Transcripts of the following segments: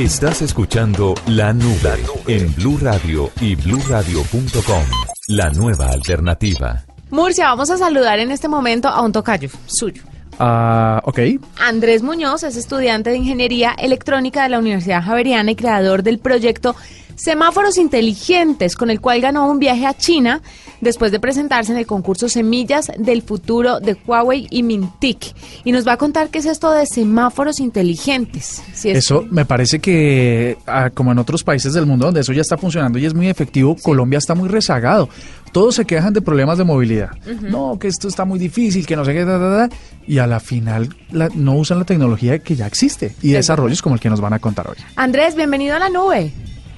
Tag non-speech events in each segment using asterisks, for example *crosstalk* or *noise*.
Estás escuchando La Nube en Blue Radio y BlueRadio.com. La nueva alternativa. Murcia, vamos a saludar en este momento a un tocayo suyo. Ah, ok. Andrés Muñoz es estudiante de Ingeniería Electrónica de la Universidad Javeriana y creador del proyecto Semáforos Inteligentes, con el cual ganó un viaje a China después de presentarse en el concurso Semillas del Futuro de Huawei y Mintic. Y nos va a contar qué es esto de semáforos inteligentes. Si es- Eso me parece que, ah, como en otros países del mundo donde eso ya está funcionando y es muy efectivo, Colombia está muy rezagado. Todos se quejan de problemas de movilidad. No, que esto está muy difícil, que no sé qué, da, da, da, y a la final la- no usan la tecnología que ya existe y desarrollos como el que nos van a contar hoy. Andrés, bienvenido a la nube.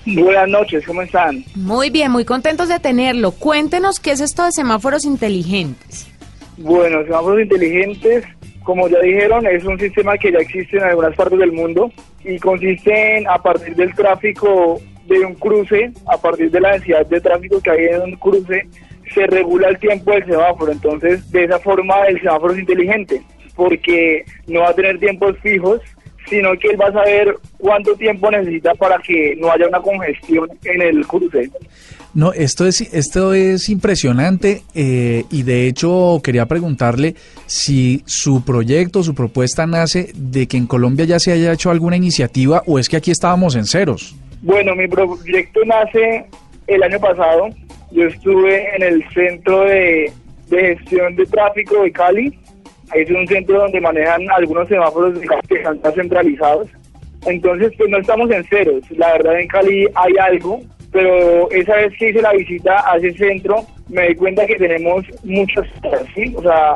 Buenas noches, ¿cómo están? Muy bien, muy contentos de tenerlo. Cuéntenos qué es esto de semáforos inteligentes. Bueno, semáforos inteligentes, como ya dijeron, es un sistema que ya existe en algunas partes del mundo y consiste en, a partir del tráfico de un cruce, a partir de la densidad de tráfico que hay en un cruce, se regula el tiempo del semáforo. Entonces, de esa forma, el semáforo es inteligente, porque no va a tener tiempos fijos, sino que él va a saber cuánto tiempo necesita para que no haya una congestión en el cruce. No, esto es, esto es impresionante eh, y de hecho quería preguntarle si su proyecto, su propuesta nace de que en Colombia ya se haya hecho alguna iniciativa o es que aquí estábamos en ceros. Bueno, mi proyecto nace el año pasado. Yo estuve en el Centro de, de Gestión de Tráfico de Cali. Es un centro donde manejan algunos semáforos que están centralizados. Entonces, pues no estamos en ceros. La verdad, en Cali hay algo, pero esa vez que hice la visita a ese centro, me di cuenta que tenemos muchas cosas, ¿sí? O sea,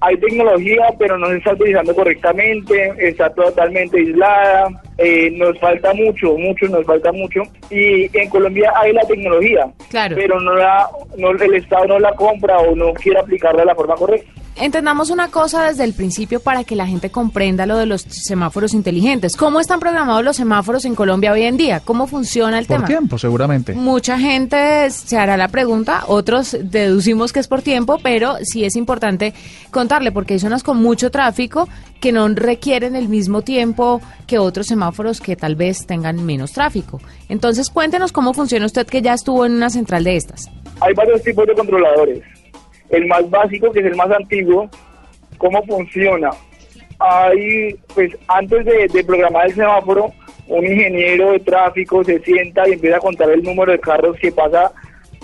hay tecnología, pero no se está utilizando correctamente, está totalmente aislada, eh, nos falta mucho, mucho, nos falta mucho. Y en Colombia hay la tecnología, Claro. pero no la, no, el Estado no la compra o no quiere aplicarla de la forma correcta. Entendamos una cosa desde el principio para que la gente comprenda lo de los semáforos inteligentes. ¿Cómo están programados los semáforos en Colombia hoy en día? ¿Cómo funciona el Por tema? tiempo, seguramente. Mucha gente se hará la pregunta, otros deducimos que es por tiempo, pero sí es importante contarle porque hay zonas con mucho tráfico que no requieren el mismo tiempo que otros semáforos que tal vez tengan menos tráfico. Entonces cuéntenos cómo funciona usted que ya estuvo en una central de estas. Hay varios tipos de controladores. El más básico, que es el más antiguo, ¿cómo funciona? Hay, pues antes de, de programar el semáforo, un ingeniero de tráfico se sienta y empieza a contar el número de carros que pasa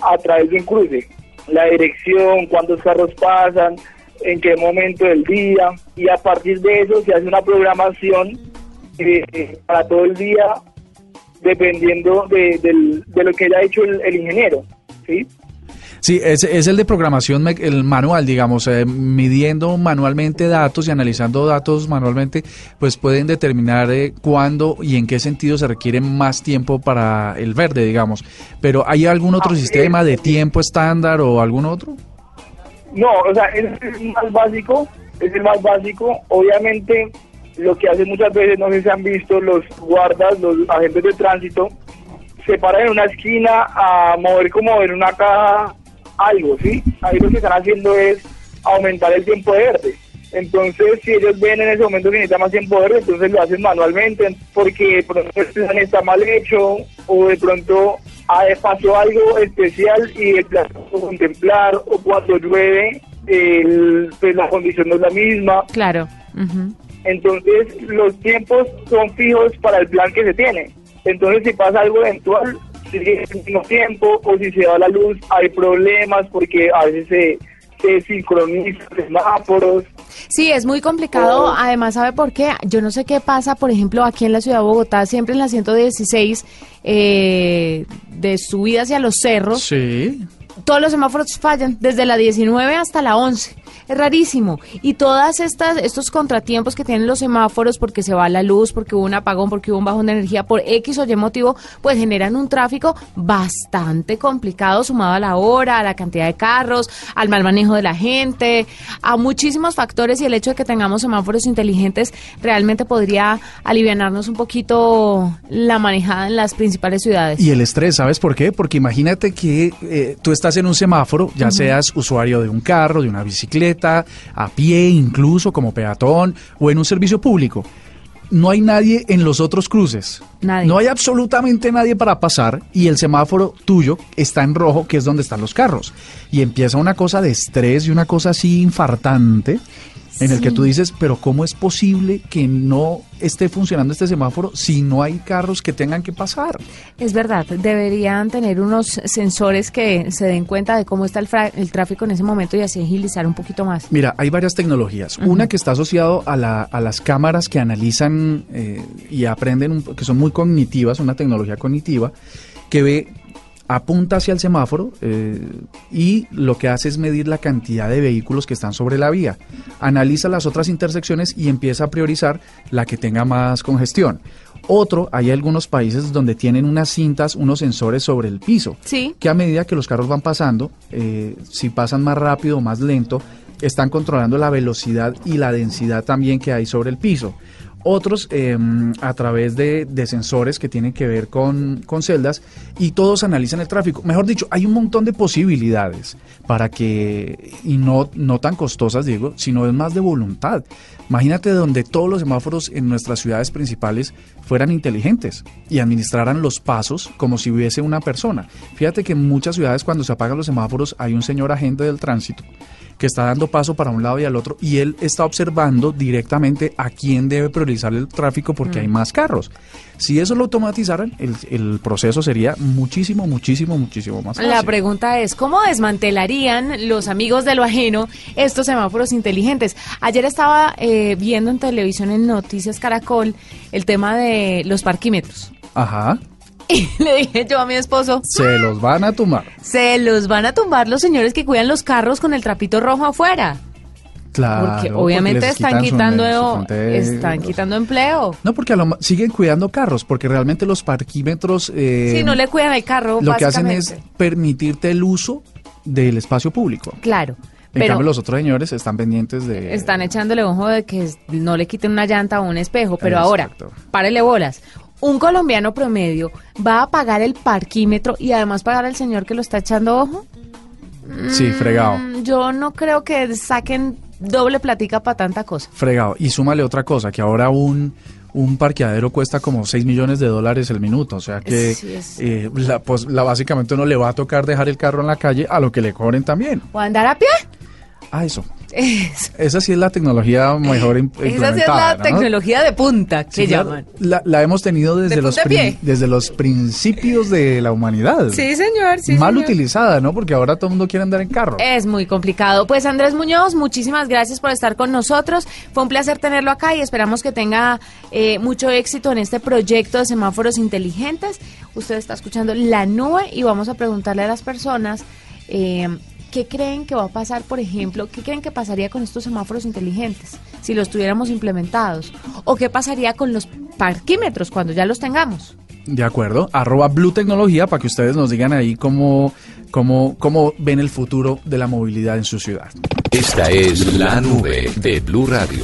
a través de un cruce, la dirección, cuántos carros pasan, en qué momento del día, y a partir de eso se hace una programación eh, para todo el día, dependiendo de, del- de lo que haya hecho el, el ingeniero, ¿sí? Sí, es, es el de programación, el manual, digamos, eh, midiendo manualmente datos y analizando datos manualmente, pues pueden determinar eh, cuándo y en qué sentido se requiere más tiempo para el verde, digamos. Pero ¿hay algún otro Así sistema es. de tiempo estándar o algún otro? No, o sea, es el más básico, es el más básico. Obviamente, lo que hacen muchas veces, no sé si han visto, los guardas, los agentes de tránsito, se paran en una esquina a mover como en una caja algo, ¿sí? Ahí lo que están haciendo es aumentar el tiempo de verde. Entonces, si ellos ven en ese momento que necesita más tiempo de verde, entonces lo hacen manualmente, porque de pronto el plan está mal hecho, o de pronto pasó algo especial y el plan no contemplar, o cuando llueve, el- pues la condición no es la misma. Claro. Entonces, los tiempos son fijos para el plan que se tiene. Entonces, si pasa algo eventual, sigue el mismo tiempo, o si se va la luz, hay problemas porque a veces se, se sincronizan semáforos. Sí, es muy complicado. Oh. Además, ¿sabe por qué? Yo no sé qué pasa, por ejemplo, aquí en la ciudad de Bogotá, siempre en la 116, eh, de subida hacia los cerros, Sí. todos los semáforos fallan, desde la 19 hasta la 11. Es rarísimo. Y todas estas estos contratiempos que tienen los semáforos porque se va la luz, porque hubo un apagón, porque hubo un bajón de energía por X o Y motivo, pues generan un tráfico bastante complicado sumado a la hora, a la cantidad de carros, al mal manejo de la gente, a muchísimos factores y el hecho de que tengamos semáforos inteligentes realmente podría aliviarnos un poquito la manejada en las principales ciudades. Y el estrés, ¿sabes por qué? Porque imagínate que eh, tú estás en un semáforo, ya seas usuario de un carro, de una bicicleta, a pie incluso como peatón o en un servicio público. No hay nadie en los otros cruces. Nadie. No hay absolutamente nadie para pasar y el semáforo tuyo está en rojo, que es donde están los carros. Y empieza una cosa de estrés y una cosa así infartante en el que tú dices, pero ¿cómo es posible que no esté funcionando este semáforo si no hay carros que tengan que pasar? Es verdad, deberían tener unos sensores que se den cuenta de cómo está el, el tráfico en ese momento y así agilizar un poquito más. Mira, hay varias tecnologías. Una que está asociado a, la- a las cámaras que analizan eh, y aprenden, un- que son muy cognitivas, una tecnología cognitiva, que ve, apunta hacia el semáforo eh, y lo que hace es medir la cantidad de vehículos que están sobre la vía. Analiza las otras intersecciones y empieza a priorizar la que tenga más congestión. Otro, hay algunos países donde tienen unas cintas, unos sensores sobre el piso Sí. que a medida que los carros van pasando, eh, si pasan más rápido o más lento, están controlando la velocidad y la densidad también que hay sobre el piso. Otros eh, a través de, de sensores que tienen que ver con, con celdas y todos analizan el tráfico. Mejor dicho, hay un montón de posibilidades para que, y no, no tan costosas, digo, sino es más de voluntad. Imagínate donde todos los semáforos en nuestras ciudades principales fueran inteligentes y administraran los pasos como si hubiese una persona. Fíjate que en muchas ciudades cuando se apagan los semáforos hay un señor agente del tránsito que está dando paso para un lado y al otro y él está observando directamente a quién debe priorizar el tráfico porque hay más carros. Si eso lo automatizaran, el, el proceso sería muchísimo, muchísimo, muchísimo más fácil. La pregunta es, ¿cómo desmantelarían los amigos de lo ajeno estos semáforos inteligentes? Ayer estaba eh, viendo en televisión en Noticias Caracol el tema de los parquímetros. Ajá, *laughs* Y le dije yo a mi esposo, se los van a tumbar. se los van a tumbar los señores que cuidan los carros con el trapito rojo afuera. Claro. Porque obviamente están su- quitando, su están quitando empleo. No, porque a lo siguen cuidando carros, porque realmente los parquímetros... eh, Si no le cuidan el carro, Lo que hacen es permitirte el uso del espacio público. Claro. En pero cambio, los otros señores están pendientes de... están echándole ojo de que no le quiten una llanta o un espejo. Pero ahora, párele bolas. Un colombiano promedio va a pagar el parquímetro y además pagar al señor que lo está echando ojo. Sí, fregado. Mm, Yo no creo que saquen doble platica para tanta cosa. Fregado. Y súmale otra cosa, que ahora un, un parqueadero cuesta como 6 millones de dólares el minuto. O sea que Sí, eh, la, pues, la, básicamente uno le va a tocar dejar el carro en la calle a lo que le cobren también. ¿O andar a pie? Ah, eso. Es- *laughs* Esa sí es la tecnología mejor im- esa sí es implementada, la ¿no? tecnología de punta que Sí, llaman. La, la hemos tenido desde ¿De los, desde los principios de la humanidad. Sí, señor, sí, Mal señor. utilizada, ¿no? Porque ahora todo el mundo quiere andar en carro. Es muy complicado. Pues Andrés Muñoz, muchísimas gracias por estar con nosotros. Fue un placer tenerlo acá y esperamos que tenga eh, mucho éxito en este proyecto de semáforos inteligentes. Usted está escuchando La Nube y vamos a preguntarle a las personas eh, qué creen que va a pasar, por ejemplo, qué creen que pasaría con estos semáforos inteligentes si los tuviéramos implementados o qué pasaría con los parquímetros cuando ya los tengamos. De acuerdo. Arroba Blue Tecnología para que ustedes nos digan ahí cómo, cómo, cómo ven el futuro de la movilidad en su ciudad. Esta es la nube de Blue Radio.